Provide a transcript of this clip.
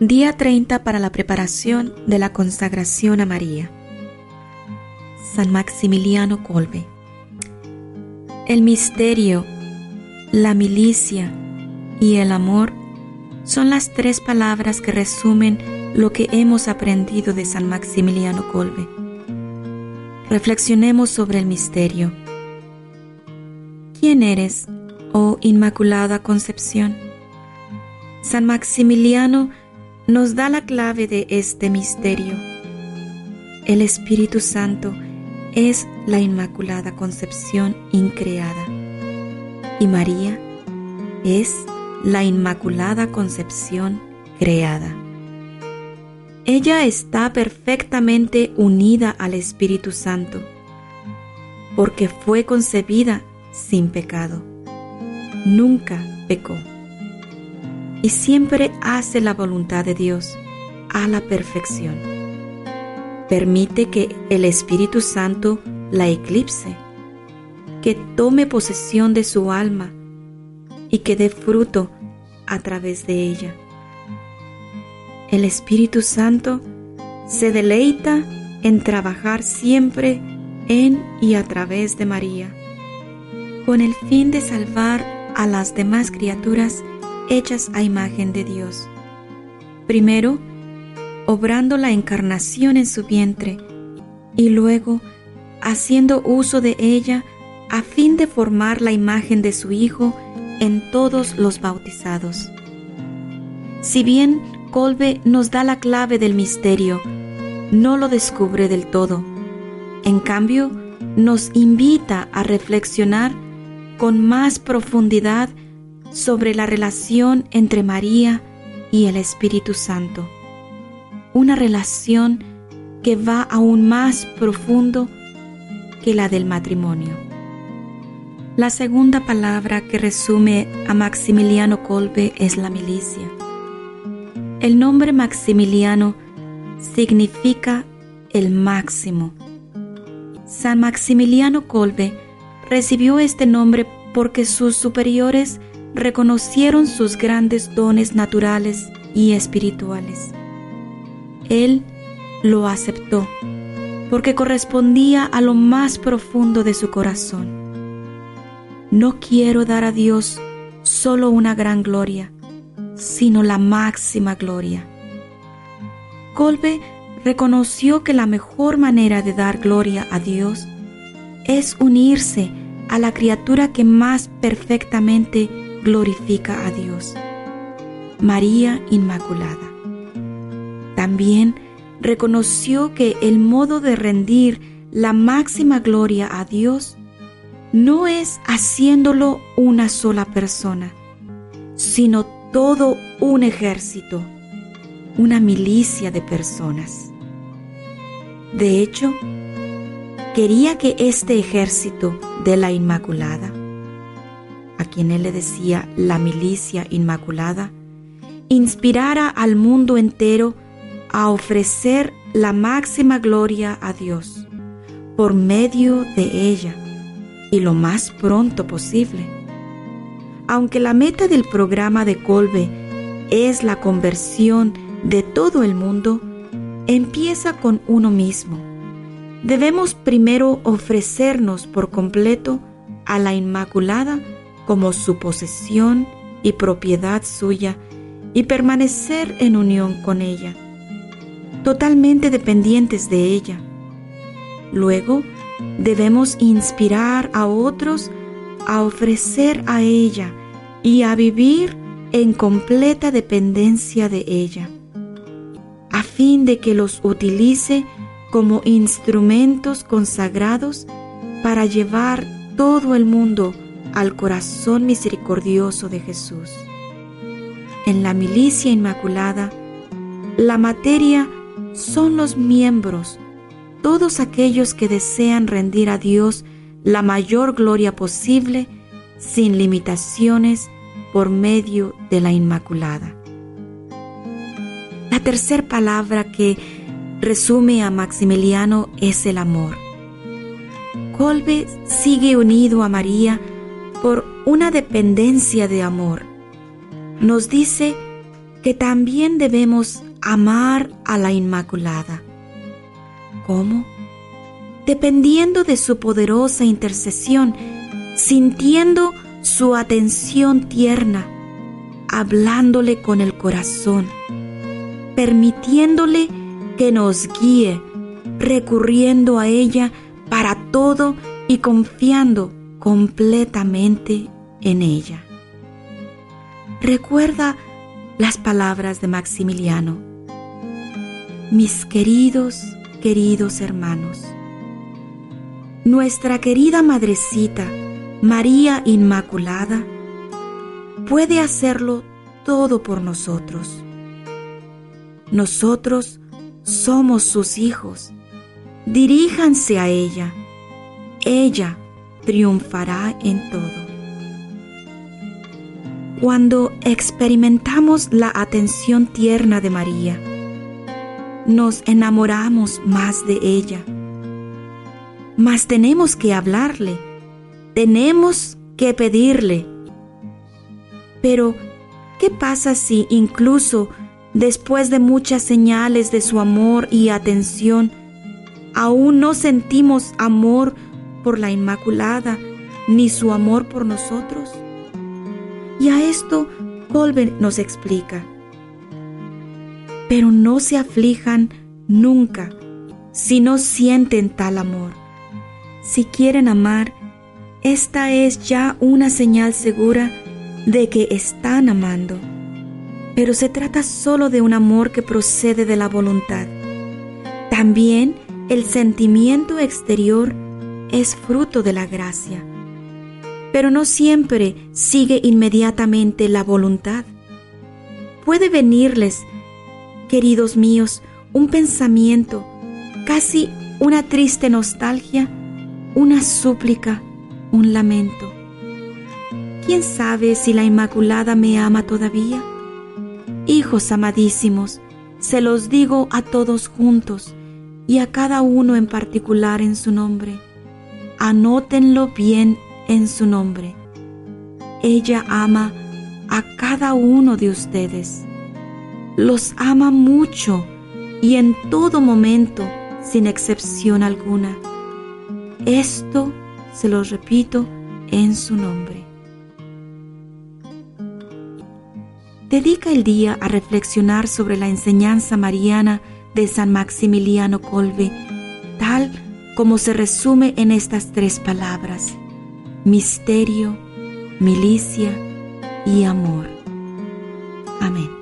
Día 30 para la preparación de la consagración a María. San Maximiliano Colbe. El misterio, la milicia y el amor son las tres palabras que resumen lo que hemos aprendido de San Maximiliano Colbe. Reflexionemos sobre el misterio. ¿Quién eres, oh Inmaculada Concepción? San Maximiliano nos da la clave de este misterio. El Espíritu Santo es la Inmaculada Concepción increada y María es la Inmaculada Concepción creada. Ella está perfectamente unida al Espíritu Santo porque fue concebida sin pecado. Nunca pecó y siempre hace la voluntad de Dios a la perfección. Permite que el Espíritu Santo la eclipse, que tome posesión de su alma y que dé fruto a través de ella. El Espíritu Santo se deleita en trabajar siempre en y a través de María, con el fin de salvar a las demás criaturas hechas a imagen de Dios. Primero, obrando la encarnación en su vientre y luego haciendo uso de ella a fin de formar la imagen de su Hijo en todos los bautizados. Si bien Colbe nos da la clave del misterio, no lo descubre del todo. En cambio, nos invita a reflexionar con más profundidad sobre la relación entre María y el Espíritu Santo. Una relación que va aún más profundo que la del matrimonio. La segunda palabra que resume a Maximiliano Kolbe es la milicia. El nombre Maximiliano significa el máximo. San Maximiliano Kolbe recibió este nombre porque sus superiores reconocieron sus grandes dones naturales y espirituales. Él lo aceptó porque correspondía a lo más profundo de su corazón. No quiero dar a Dios solo una gran gloria, sino la máxima gloria. Colbe reconoció que la mejor manera de dar gloria a Dios es unirse a la criatura que más perfectamente glorifica a Dios. María Inmaculada. También reconoció que el modo de rendir la máxima gloria a Dios no es haciéndolo una sola persona, sino todo un ejército, una milicia de personas. De hecho, quería que este ejército de la Inmaculada a quien él le decía la milicia inmaculada, inspirara al mundo entero a ofrecer la máxima gloria a Dios por medio de ella y lo más pronto posible. Aunque la meta del programa de Colbe es la conversión de todo el mundo, empieza con uno mismo. Debemos primero ofrecernos por completo a la Inmaculada como su posesión y propiedad suya y permanecer en unión con ella, totalmente dependientes de ella. Luego, debemos inspirar a otros a ofrecer a ella y a vivir en completa dependencia de ella, a fin de que los utilice como instrumentos consagrados para llevar todo el mundo al corazón misericordioso de Jesús. En la milicia inmaculada, la materia son los miembros, todos aquellos que desean rendir a Dios la mayor gloria posible sin limitaciones por medio de la Inmaculada. La tercera palabra que resume a Maximiliano es el amor. Colbe sigue unido a María por una dependencia de amor. Nos dice que también debemos amar a la Inmaculada. ¿Cómo? Dependiendo de su poderosa intercesión, sintiendo su atención tierna, hablándole con el corazón, permitiéndole que nos guíe, recurriendo a ella para todo y confiando completamente en ella. Recuerda las palabras de Maximiliano. Mis queridos, queridos hermanos, nuestra querida madrecita, María Inmaculada, puede hacerlo todo por nosotros. Nosotros somos sus hijos. Diríjanse a ella. Ella triunfará en todo. Cuando experimentamos la atención tierna de María, nos enamoramos más de ella. Mas tenemos que hablarle, tenemos que pedirle. Pero, ¿qué pasa si incluso después de muchas señales de su amor y atención, aún no sentimos amor por la Inmaculada, ni su amor por nosotros? Y a esto Colbert nos explica. Pero no se aflijan nunca si no sienten tal amor. Si quieren amar, esta es ya una señal segura de que están amando. Pero se trata solo de un amor que procede de la voluntad. También el sentimiento exterior es fruto de la gracia, pero no siempre sigue inmediatamente la voluntad. Puede venirles, queridos míos, un pensamiento, casi una triste nostalgia, una súplica, un lamento. ¿Quién sabe si la Inmaculada me ama todavía? Hijos amadísimos, se los digo a todos juntos y a cada uno en particular en su nombre anótenlo bien en su nombre. Ella ama a cada uno de ustedes. Los ama mucho y en todo momento, sin excepción alguna. Esto se lo repito en su nombre. Dedica el día a reflexionar sobre la enseñanza mariana de San Maximiliano Colbe, como se resume en estas tres palabras, misterio, milicia y amor. Amén.